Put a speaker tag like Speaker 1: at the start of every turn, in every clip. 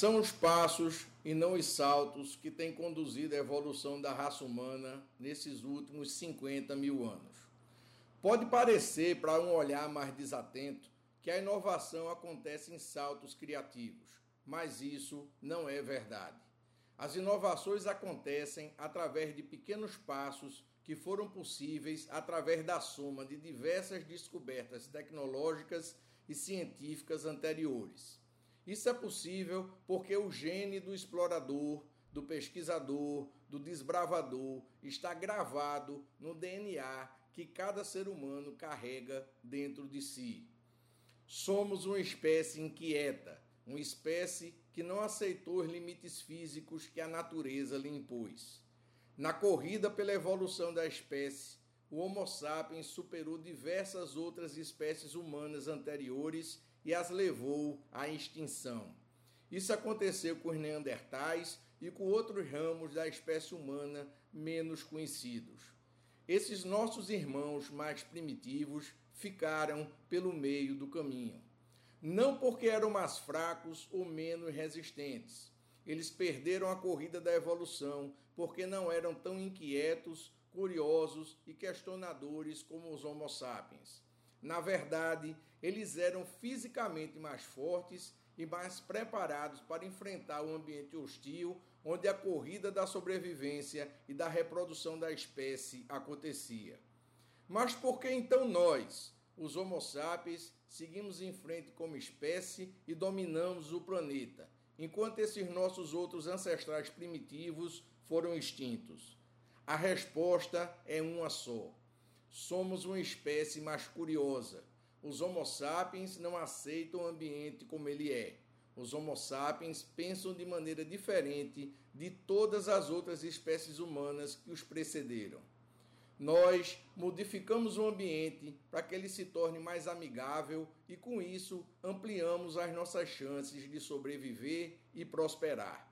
Speaker 1: São os passos e não os saltos que têm conduzido a evolução da raça humana nesses últimos 50 mil anos. Pode parecer, para um olhar mais desatento, que a inovação acontece em saltos criativos, mas isso não é verdade. As inovações acontecem através de pequenos passos que foram possíveis através da soma de diversas descobertas tecnológicas e científicas anteriores. Isso é possível porque o gene do explorador, do pesquisador, do desbravador está gravado no DNA que cada ser humano carrega dentro de si. Somos uma espécie inquieta, uma espécie que não aceitou os limites físicos que a natureza lhe impôs. Na corrida pela evolução da espécie, o Homo sapiens superou diversas outras espécies humanas anteriores e as levou à extinção. Isso aconteceu com os neandertais e com outros ramos da espécie humana menos conhecidos. Esses nossos irmãos mais primitivos ficaram pelo meio do caminho. Não porque eram mais fracos ou menos resistentes. Eles perderam a corrida da evolução porque não eram tão inquietos, curiosos e questionadores como os Homo sapiens. Na verdade, eles eram fisicamente mais fortes e mais preparados para enfrentar o ambiente hostil onde a corrida da sobrevivência e da reprodução da espécie acontecia. Mas por que então nós, os Homo sapiens, seguimos em frente como espécie e dominamos o planeta, enquanto esses nossos outros ancestrais primitivos foram extintos? A resposta é uma só somos uma espécie mais curiosa. Os Homo sapiens não aceitam o ambiente como ele é. Os Homo sapiens pensam de maneira diferente de todas as outras espécies humanas que os precederam. Nós modificamos o ambiente para que ele se torne mais amigável e, com isso, ampliamos as nossas chances de sobreviver e prosperar.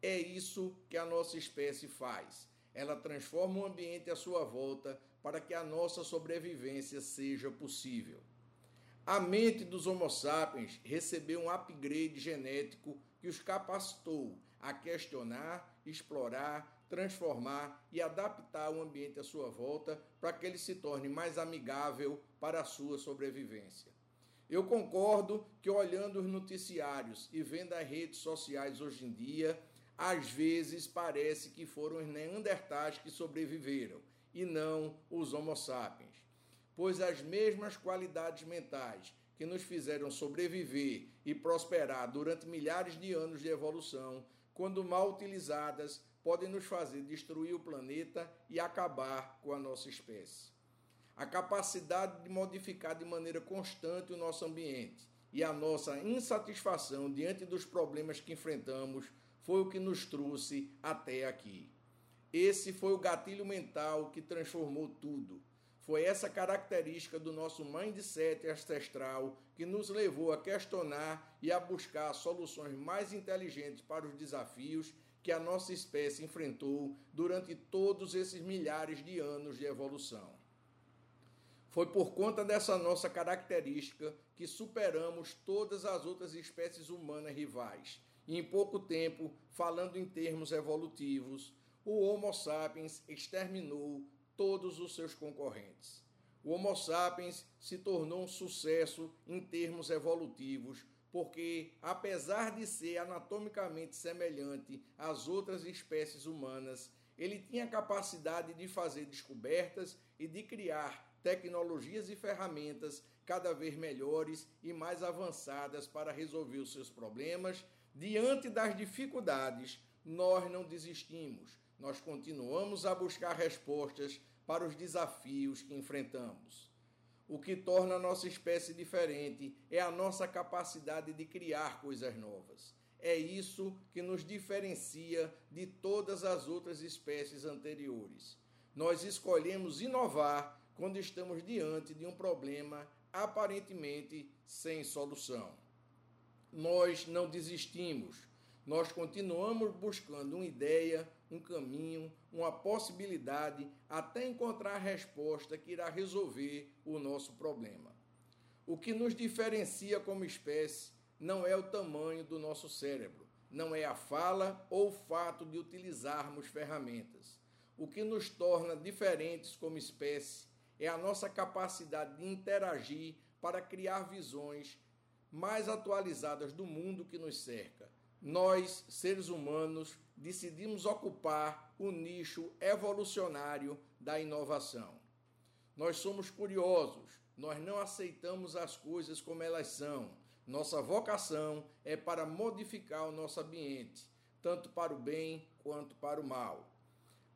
Speaker 1: É isso que a nossa espécie faz ela transforma o ambiente à sua volta para que a nossa sobrevivência seja possível. A mente dos Homo sapiens recebeu um upgrade genético que os capacitou a questionar, explorar, transformar e adaptar o ambiente à sua volta para que ele se torne mais amigável para a sua sobrevivência. Eu concordo que, olhando os noticiários e vendo as redes sociais hoje em dia, às vezes parece que foram os neandertais que sobreviveram e não os Homo sapiens, pois as mesmas qualidades mentais que nos fizeram sobreviver e prosperar durante milhares de anos de evolução, quando mal utilizadas, podem nos fazer destruir o planeta e acabar com a nossa espécie. A capacidade de modificar de maneira constante o nosso ambiente e a nossa insatisfação diante dos problemas que enfrentamos foi o que nos trouxe até aqui. Esse foi o gatilho mental que transformou tudo. Foi essa característica do nosso mindset ancestral que nos levou a questionar e a buscar soluções mais inteligentes para os desafios que a nossa espécie enfrentou durante todos esses milhares de anos de evolução. Foi por conta dessa nossa característica que superamos todas as outras espécies humanas rivais e em pouco tempo, falando em termos evolutivos, o Homo sapiens exterminou todos os seus concorrentes. O Homo sapiens se tornou um sucesso em termos evolutivos, porque, apesar de ser anatomicamente semelhante às outras espécies humanas, ele tinha capacidade de fazer descobertas e de criar tecnologias e ferramentas cada vez melhores e mais avançadas para resolver os seus problemas Diante das dificuldades, nós não desistimos, nós continuamos a buscar respostas para os desafios que enfrentamos. O que torna a nossa espécie diferente é a nossa capacidade de criar coisas novas. É isso que nos diferencia de todas as outras espécies anteriores. Nós escolhemos inovar quando estamos diante de um problema aparentemente sem solução nós não desistimos. Nós continuamos buscando uma ideia, um caminho, uma possibilidade até encontrar a resposta que irá resolver o nosso problema. O que nos diferencia como espécie não é o tamanho do nosso cérebro, não é a fala ou o fato de utilizarmos ferramentas. O que nos torna diferentes como espécie é a nossa capacidade de interagir para criar visões mais atualizadas do mundo que nos cerca. Nós, seres humanos, decidimos ocupar o nicho evolucionário da inovação. Nós somos curiosos, nós não aceitamos as coisas como elas são. Nossa vocação é para modificar o nosso ambiente, tanto para o bem quanto para o mal.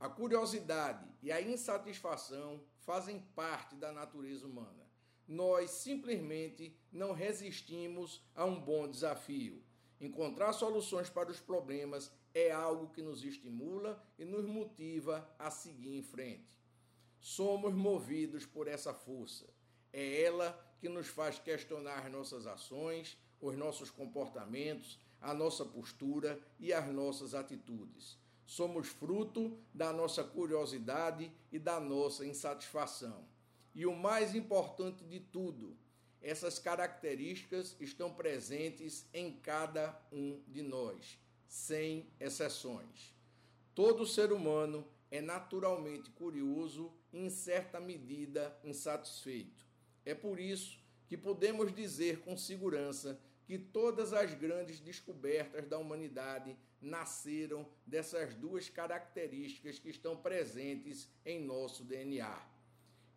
Speaker 1: A curiosidade e a insatisfação fazem parte da natureza humana. Nós simplesmente não resistimos a um bom desafio. Encontrar soluções para os problemas é algo que nos estimula e nos motiva a seguir em frente. Somos movidos por essa força. É ela que nos faz questionar nossas ações, os nossos comportamentos, a nossa postura e as nossas atitudes. Somos fruto da nossa curiosidade e da nossa insatisfação. E o mais importante de tudo, essas características estão presentes em cada um de nós, sem exceções. Todo ser humano é naturalmente curioso e, em certa medida, insatisfeito. É por isso que podemos dizer com segurança que todas as grandes descobertas da humanidade nasceram dessas duas características que estão presentes em nosso DNA.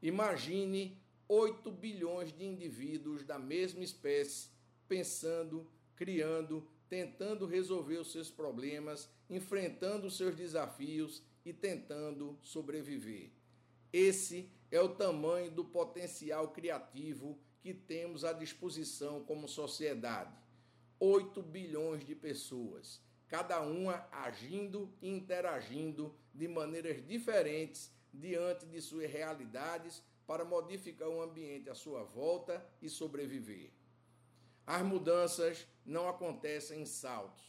Speaker 1: Imagine 8 bilhões de indivíduos da mesma espécie pensando, criando, tentando resolver os seus problemas, enfrentando os seus desafios e tentando sobreviver. Esse é o tamanho do potencial criativo que temos à disposição como sociedade. 8 bilhões de pessoas, cada uma agindo e interagindo de maneiras diferentes diante de suas realidades para modificar o ambiente à sua volta e sobreviver. As mudanças não acontecem em saltos.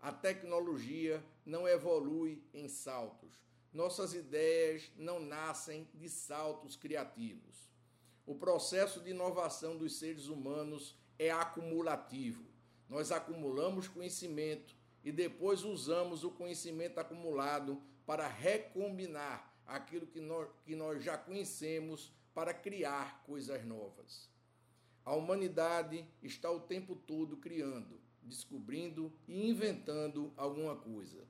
Speaker 1: A tecnologia não evolui em saltos. Nossas ideias não nascem de saltos criativos. O processo de inovação dos seres humanos é acumulativo. Nós acumulamos conhecimento e depois usamos o conhecimento acumulado para recombinar aquilo que nós, que nós já conhecemos para criar coisas novas. A humanidade está o tempo todo criando, descobrindo e inventando alguma coisa.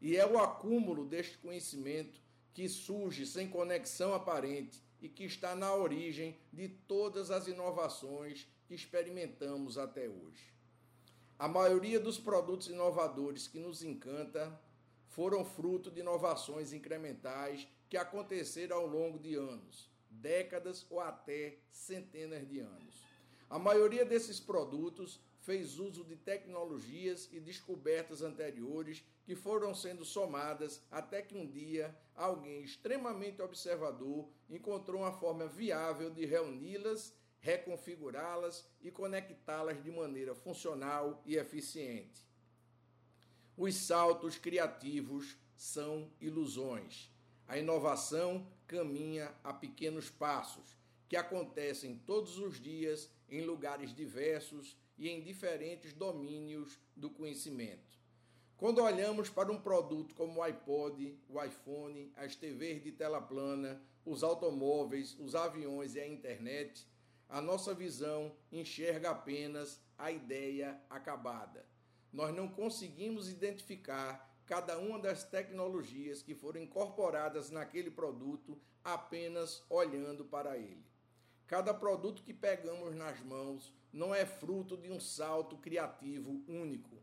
Speaker 1: E é o acúmulo deste conhecimento que surge sem conexão aparente e que está na origem de todas as inovações que experimentamos até hoje. A maioria dos produtos inovadores que nos encanta foram fruto de inovações incrementais que aconteceram ao longo de anos, décadas ou até centenas de anos. A maioria desses produtos fez uso de tecnologias e descobertas anteriores que foram sendo somadas até que um dia alguém extremamente observador encontrou uma forma viável de reuni-las, reconfigurá-las e conectá-las de maneira funcional e eficiente. Os saltos criativos são ilusões. A inovação caminha a pequenos passos que acontecem todos os dias em lugares diversos e em diferentes domínios do conhecimento. Quando olhamos para um produto como o iPod, o iPhone, as TVs de tela plana, os automóveis, os aviões e a internet, a nossa visão enxerga apenas a ideia acabada. Nós não conseguimos identificar cada uma das tecnologias que foram incorporadas naquele produto apenas olhando para ele. Cada produto que pegamos nas mãos não é fruto de um salto criativo único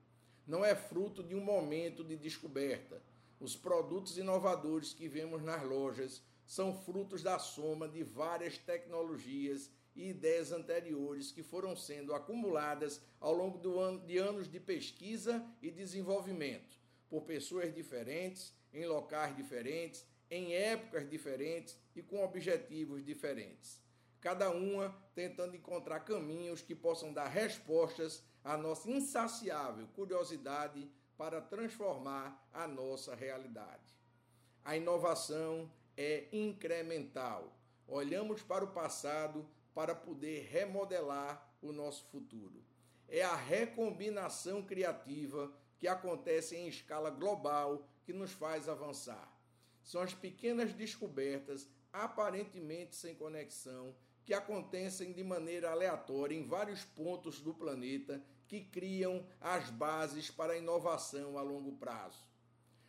Speaker 1: não é fruto de um momento de descoberta. Os produtos inovadores que vemos nas lojas são frutos da soma de várias tecnologias e ideias anteriores que foram sendo acumuladas ao longo de anos de pesquisa e desenvolvimento por pessoas diferentes, em locais diferentes, em épocas diferentes e com objetivos diferentes. Cada uma tentando encontrar caminhos que possam dar respostas a nossa insaciável curiosidade para transformar a nossa realidade. A inovação é incremental. Olhamos para o passado para poder remodelar o nosso futuro. É a recombinação criativa que acontecem em escala global que nos faz avançar. São as pequenas descobertas, aparentemente sem conexão, que acontecem de maneira aleatória em vários pontos do planeta que criam as bases para a inovação a longo prazo.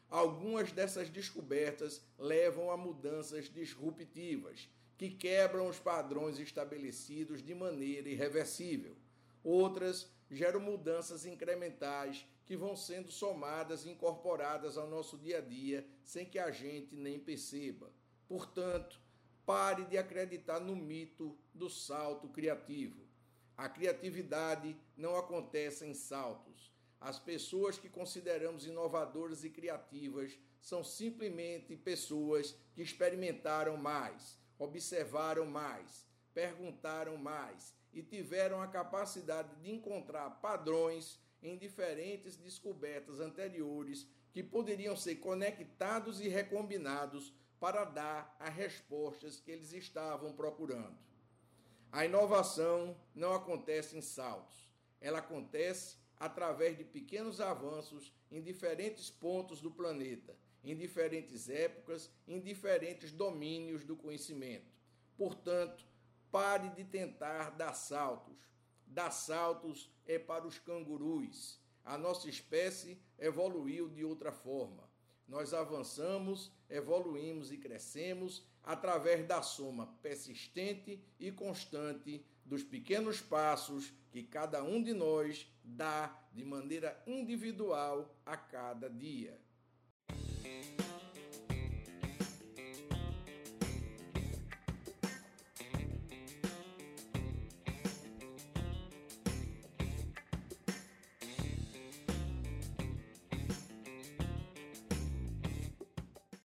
Speaker 1: Algumas dessas descobertas levam a mudanças disruptivas, que quebram os padrões estabelecidos de maneira irreversível. Outras geram mudanças incrementais que vão sendo somadas e incorporadas ao nosso dia a dia sem que a gente nem perceba. Portanto, pare de acreditar no mito do salto criativo. A criatividade não acontece em saltos. As pessoas que consideramos inovadoras e criativas são simplesmente pessoas que experimentaram mais, observaram mais, perguntaram mais e tiveram a capacidade de encontrar padrões em diferentes descobertas anteriores que poderiam ser conectados e recombinados para dar as respostas que eles estavam procurando. A inovação não acontece em saltos, ela acontece através de pequenos avanços em diferentes pontos do planeta em diferentes épocas, em diferentes domínios do conhecimento. Portanto, pare de tentar dar saltos. Dar saltos é para os cangurus. A nossa espécie evoluiu de outra forma. Nós avançamos, evoluímos e crescemos através da soma persistente e constante dos pequenos passos que cada um de nós dá de maneira individual a cada dia. Música